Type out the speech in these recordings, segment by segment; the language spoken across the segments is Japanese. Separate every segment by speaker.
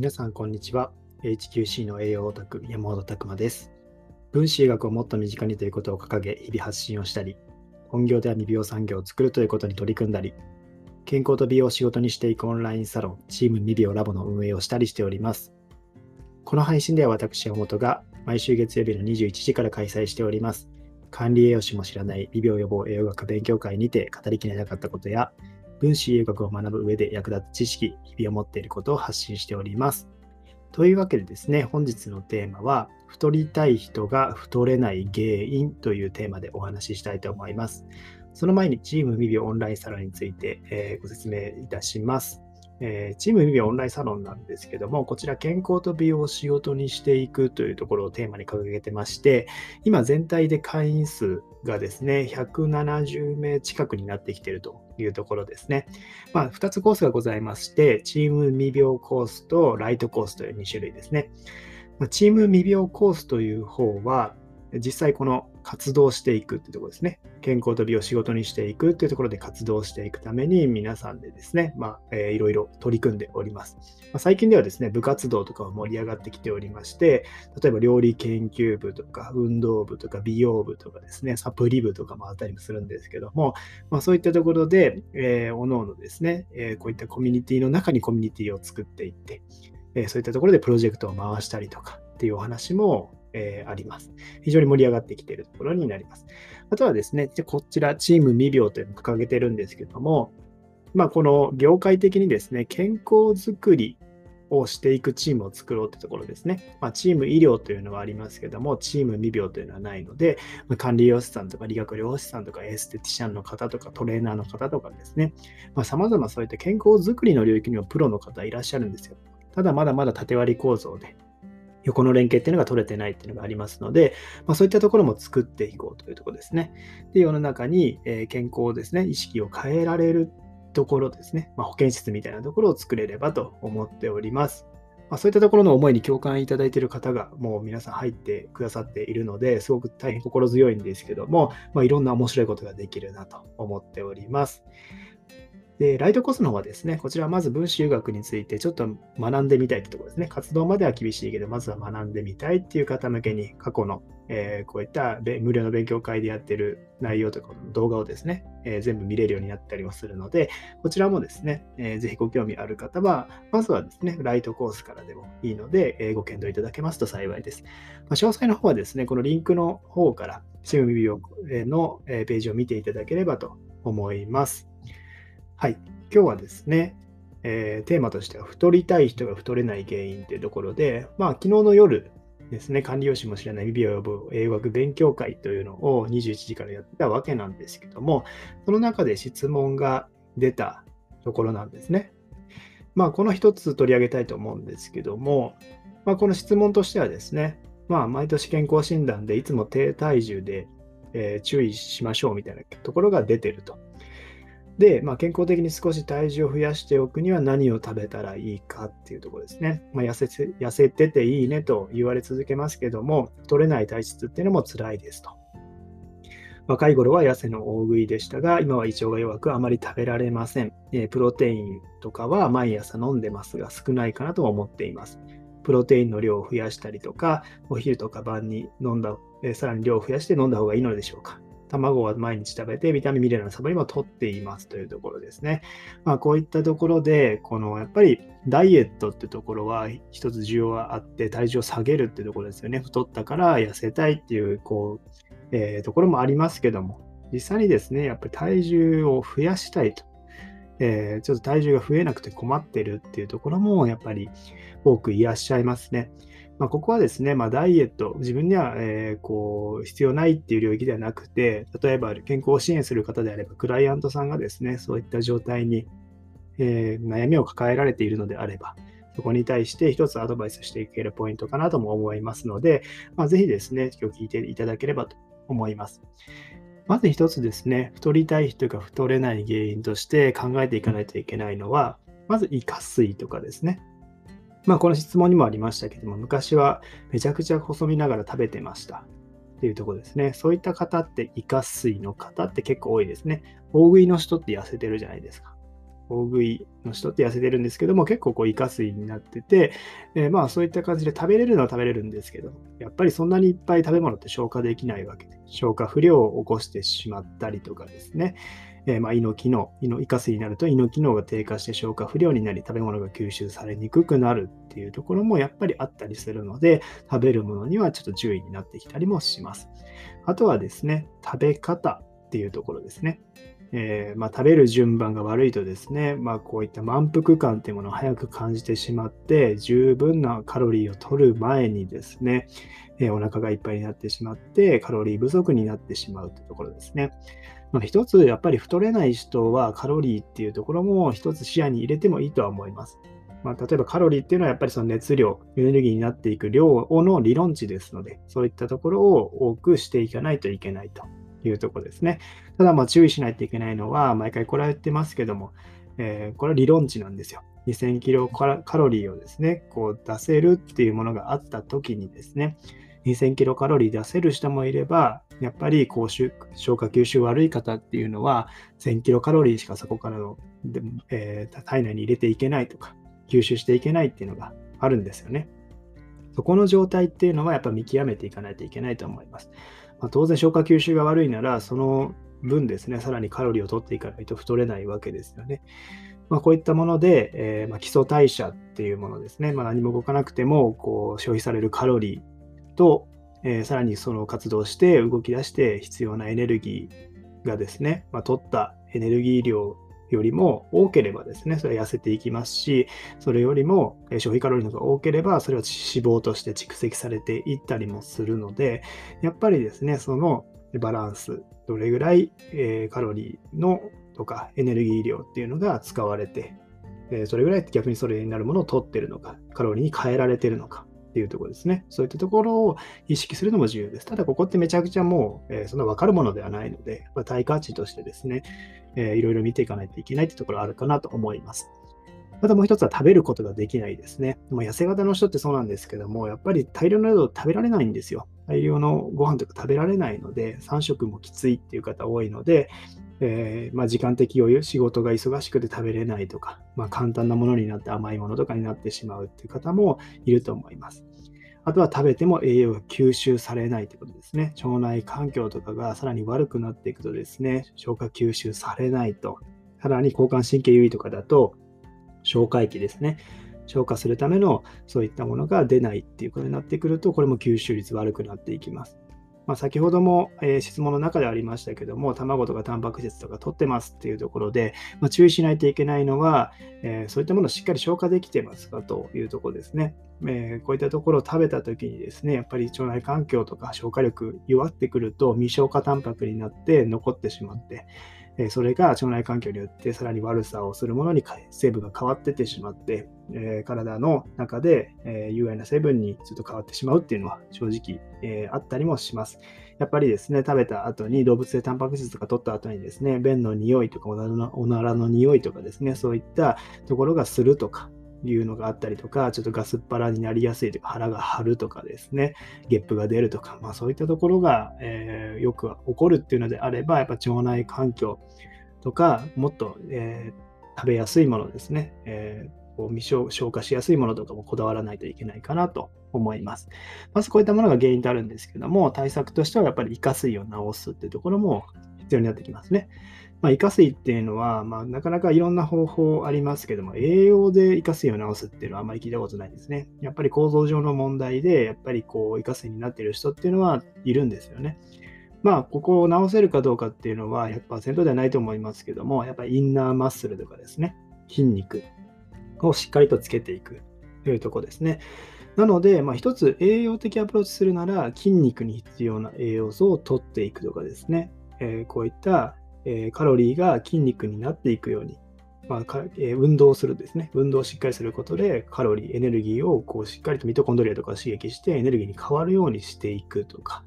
Speaker 1: 皆さん、こんにちは。HQC の栄養オタク、山本拓馬です。分子医学をもっと身近にということを掲げ、日々発信をしたり、本業では未病産業を作るということに取り組んだり、健康と美容を仕事にしていくオンラインサロン、チーム未病ラボの運営をしたりしております。この配信では私、山本が毎週月曜日の21時から開催しております。管理栄養士も知らない未病予防栄養学勉強会にて語りきれなかったことや、分子栄学を学ぶ上で役立つ知識、日々を持っていることを発信しております。というわけでですね、本日のテーマは、太りたい人が太れない原因というテーマでお話ししたいと思います。その前に、チーム未病オンラインサロンについて、えーご説明いたします。えーチーム未病オンラインサロンなんですけども、こちら健康と美容を仕事にしていくというところをテーマに掲げてまして、今全体で会員数がですね、170名近くになってきているというところですね。まあ、2つコースがございまして、チーム未病コースとライトコースという2種類ですね。チーム未病コースという方は、実際この活動していくってところですね。健康と美を仕事にしていくっていうところで活動していくために皆さんでですね、まあ、えーいろいろ取り組んでおります。まあ、最近ではですね、部活動とかも盛り上がってきておりまして、例えば料理研究部とか運動部とか美容部とかですね、サプリ部とかもあったりもするんですけども、まあ、そういったところで、えー、おのおのですね、えーこういったコミュニティの中にコミュニティを作っていって、えーそういったところでプロジェクトを回したりとかっていうお話も、えーあります。非常に盛り上がってきているところになります。あとはですね、でこちら、チーム未病というのを掲げてるんですけども、まあ、この業界的にですね、健康づくりをしていくチームを作ろうというところですね。まあ、チーム医療というのはありますけども、チーム未病というのはないので、ま管理栄養士さんとか理学療法士さんとかエステティシャンの方とかトレーナーの方とかですね、まあ、様々そういった健康づくりの領域にもプロの方いらっしゃるんですよ。ただまだまだ縦割り構造で、横の連携っていうのが取れてないっていうのがありますので、まあ、そういったところも作っていこうというところですね。で、世の中に、え健康をですね、意識を変えられるところですね、まあ、保健室みたいなところを作れればと思っております。まあ、そういったところの思いに共感いただいている方がもう皆さん入ってくださっているので、すごく大変心強いんですけども、まあ、いろんな面白いことができるなと思っております。で、ライトコースの方はですね、こちらはまず分子医学についてちょっと学んでみたいってところですね。活動までは厳しいけど、まずは学んでみたいっていう方向けに、過去の、えーこういった無料の勉強会でやってる内容とか動画をですね、えー全部見れるようになったりもするので、こちらもですね、えーぜひご興味ある方は、まずはですね、ライトコースからでもいいので、えーご検討いただけますと幸いです。まあ、詳細の方はですね、このリンクの方から、チームビビオのページを見ていただければと思います。はい。今日はですね、えーテーマとしては太りたい人が太れない原因というところで、まあ、昨日の夜ですね、管理用士も知らないビビオ予防英語学勉強会というのを21時からやってたわけなんですけども、その中で質問が出たところなんですね。まあ、この一つ取り上げたいと思うんですけども、まあ、この質問としてはですね、まあ、毎年健康診断でいつも低体重で、え注意しましょうみたいなところが出てると。で、まあ、健康的に少し体重を増やしておくには何を食べたらいいかっていうところですね。まあ、痩せ痩せてていいねと言われ続けますけども、取れない体質っていうのも辛いですと。若い頃は痩せの大食いでしたが、今は胃腸が弱くあまり食べられません。えプロテインとかは毎朝飲んでますが少ないかなと思っています。プロテインの量を増やしたりとか、お昼とか晩に飲んだ、えさらに量を増やして飲んだ方がいいのでしょうか。卵は毎日食べて、ビタミン、ミネラのサプリも取っていますというところですね。まあ、こういったところで、このやっぱりダイエットってところは一つ需要があって、体重を下げるってところですよね。太ったから痩せたいっていう、こう、えーところもありますけども、実際にですね、やっぱり体重を増やしたいと。えーちょっと体重が増えなくて困ってるっていうところもやっぱり多くいらっしゃいますね。まあ、ここはですね、まあ、ダイエット、自分には、えーこう必要ないっていう領域ではなくて、例えば健康を支援する方であれば、クライアントさんがですね、そういった状態に、えー悩みを抱えられているのであれば、そこに対して一つアドバイスしていけるポイントかなとも思いますので、まあ、ぜひですね、今日聞いていただければと思います。まず一つですね、太りたい人が太れない原因として考えていかないといけないのは、まず胃下垂とかですね。まあ、この質問にもありましたけども、昔はめちゃくちゃ細身ながら食べてました。っていうところですね。そういった方って、胃下垂の方って結構多いですね。大食いの人って痩せてるじゃないですか。大食いの人って痩せてるんですけども、結構こう、イカ水になってて、え、まあそういった感じで食べれるのは食べれるんですけど、やっぱりそんなにいっぱい食べ物って消化できないわけで、消化不良を起こしてしまったりとかですね、え、まあ胃の機能、胃のイカ水になると胃の機能が低下して消化不良になり、食べ物が吸収されにくくなるっていうところもやっぱりあったりするので、食べるものにはちょっと注意になってきたりもします。あとはですね、食べ方っていうところですね。えー、まあ、食べる順番が悪いとですね、まあ、こういった満腹感っていうものを早く感じてしまって、十分なカロリーを取る前にですね、えー、お腹がいっぱいになってしまって、カロリー不足になってしまうというところですね。まあ、一つ、やっぱり太れない人はカロリーっていうところも一つ視野に入れてもいいとは思います。まあ、例えばカロリーっていうのはやっぱりその熱量、エネルギーになっていく量の理論値ですので、そういったところを多くしていかないといけないというとこですね。ただ、ま注意しないといけないのは、毎回これは言ってますけども、えー、これは理論値なんですよ。2000キロカロリーをですね、こう出せるっていうものがあった時にですね、2000キロカロリー出せる人もいれば、やっぱりこう消化吸収悪い方っていうのは、1000キロカロリーしかそこからの、えー、体内に入れていけないとか、吸収していけないっていうのがあるんですよね。そこの状態っていうのはやっぱ見極めていかないといけないと思います。まあ、当然消化吸収が悪いなら、その分ですね、さらにカロリーを取っていかないと太れないわけですよね。まあ、こういったもので、えー、ま、基礎代謝っていうものですね、まあ、何も動かなくてもこう消費されるカロリーと、えー、さらにその活動して動き出して必要なエネルギーがですね、ま取ったエネルギー量よりも多ければですね、それは痩せていきますし、それよりも消費カロリーのが多ければ、それは脂肪として蓄積されていったりもするので、やっぱりですね、そのバランス、どれぐらい、えカロリーのとかエネルギー量っていうのが使われて、えそれぐらい逆にそれになるものを取ってるのか、カロリーに変えられてるのかっていうところですね。そういったところを意識するのも重要です。ただ、ここってめちゃくちゃもう、えー、そんな分かるものではないので、まあ、対価値としてですね、えー、いろいろ見ていかないといけないってところあるかなと思います。またもう一つは食べることができないですね。まあ、痩せ型の人ってそうなんですけども、やっぱり大量の量食べられないんですよ。大量のご飯とか食べられないので、3食もきついっていう方多いので、えー、まあ、時間的余裕、仕事が忙しくて食べれないとか、まあ、簡単なものになって甘いものとかになってしまうっていう方もいると思います。あとは食べても栄養が吸収されないということですね。腸内環境とかがさらに悪くなっていくとですね、消化吸収されないと。さらに交感神経優位とかだと、消化液ですね。消化するためのそういったものが出ないっていうことになってくると、これも吸収率悪くなっていきます。まあ、先ほども、えー、質問の中でありましたけども、卵とかタンパク質とか取ってますっていうところで、まあ、注意しないといけないのは、えー、そういったものをしっかり消化できてますかというところですね。えー、こういったところを食べたときにですね、やっぱり腸内環境とか消化力弱ってくると未消化タンパクになって残ってしまって、えそれが腸内環境によってさらに悪さをするものに成分が変わっててしまって、え体の中で、え有害な成分にちょっと変わってしまうっていうのは正直、えあったりもします。やっぱりですね、食べた後に動物性タンパク質とか取った後にですね、便の匂いとかおならの匂いとかですね、そういったところがするとか、いうのがあったりとか、ちょっとガスっ腹になりやすいとか、腹が張るとかですね、ゲップが出るとか、まあそういったところが、えー、よく起こるっていうのであれば、やっぱ腸内環境とか、もっと、えー、食べやすいものですね、えー、こう未消消化しやすいものとかもこだわらないといけないかなと思います。まずこういったものが原因とあるんですけども、対策としてはやっぱり胃下水を治すっていうところも必要になってきますね。まあ、イカ水っていうのは、まあ、なかなかいろんな方法ありますけども、栄養でイカ水を治すっていうのはあんまり聞いたことないんですね。やっぱり構造上の問題で、やっぱりこう、イカ水になっている人っていうのはいるんですよね。まあ、ここを治せるかどうかっていうのは100%ではないと思いますけども、やっぱりインナーマッスルとかですね、筋肉をしっかりとつけていくというとこですね。なので、まあ、一つ栄養的アプローチするなら、筋肉に必要な栄養素を取っていくとかですね、えー、こういったえー、カロリーが筋肉になっていくように、まあえー、運動するですね。運動をしっかりすることで、カロリー、エネルギーをこうしっかりとミトコンドリアとか刺激して、エネルギーに変わるようにしていくとか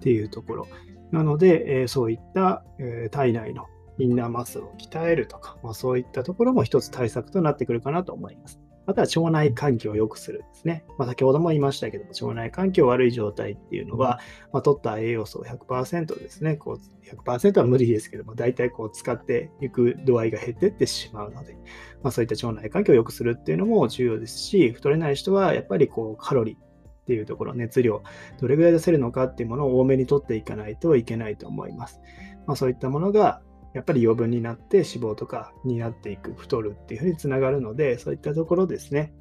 Speaker 1: っていうところ。なので、えー、そういった、え体内のインナーマッスルを鍛えるとか、まあ、そういったところも一つ対策となってくるかなと思います。あとは腸内環境を良くするですね。まあ、先ほども言いましたけども、腸内環境悪い状態っていうのは、まあ、取った栄養素を100%ですね、こう100%は無理ですけども、大体こう使っていく度合いが減ってってしまうので、まあ、そういった腸内環境を良くするっていうのも重要ですし、太れない人はやっぱりこうカロリーっていうところ、熱量、どれぐらい出せるのかっていうものを多めに取っていかないといけないと思います。まあ、そういったものがやっぱり余分になって脂肪とかになっていく、太るっていうふうにつながるので、そういったところですね、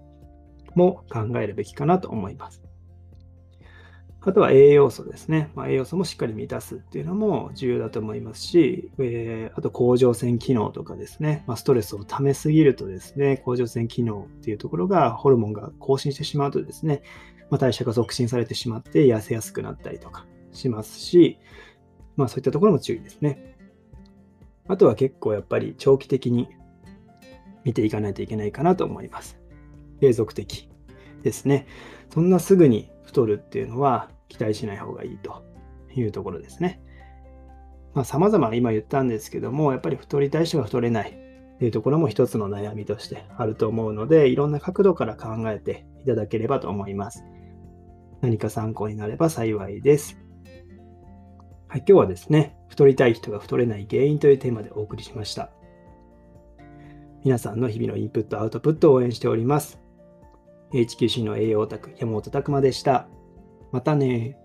Speaker 1: も考えるべきかなと思います。あとは栄養素ですね。まあ、栄養素もしっかり満たすっていうのも重要だと思いますし、えー、あと甲状腺機能とかですね、まあ、ストレスを溜めすぎるとですね、甲状腺機能っていうところがホルモンが更新してしまうとですね、まあ、代謝が促進されてしまって痩せやすくなったりとかしますし、まあそういったところも注意ですね。あとは結構やっぱり長期的に見ていかないといけないかなと思います。継続的ですね。そんなすぐに太るっていうのは期待しない方がいいというところですね。まあ様々今言ったんですけども、やっぱり太りたい人が太れないっていうところも一つの悩みとしてあると思うので、いろんな角度から考えていただければと思います。何か参考になれば幸いです。はい、今日はですね、太りたい人が太れない原因というテーマでお送りしました。皆さんの日々のインプット、アウトプットを応援しております。HQC の栄養オタク、山本拓馬でした。またね